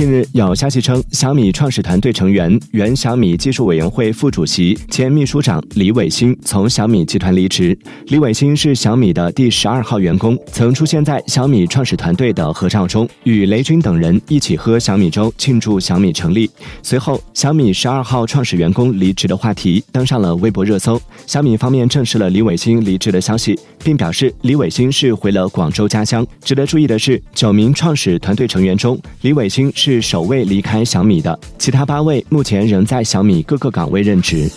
近日有消息称，小米创始团队成员、原小米技术委员会副主席兼秘书长李伟星从小米集团离职。李伟星是小米的第十二号员工，曾出现在小米创始团队的合照中，与雷军等人一起喝小米粥庆祝小米成立。随后，小米十二号创始员工离职的话题登上了微博热搜。小米方面证实了李伟星离职的消息，并表示李伟星是回了广州家乡。值得注意的是，九名创始团队成员中，李伟星是首位离开小米的，其他八位目前仍在小米各个岗位任职。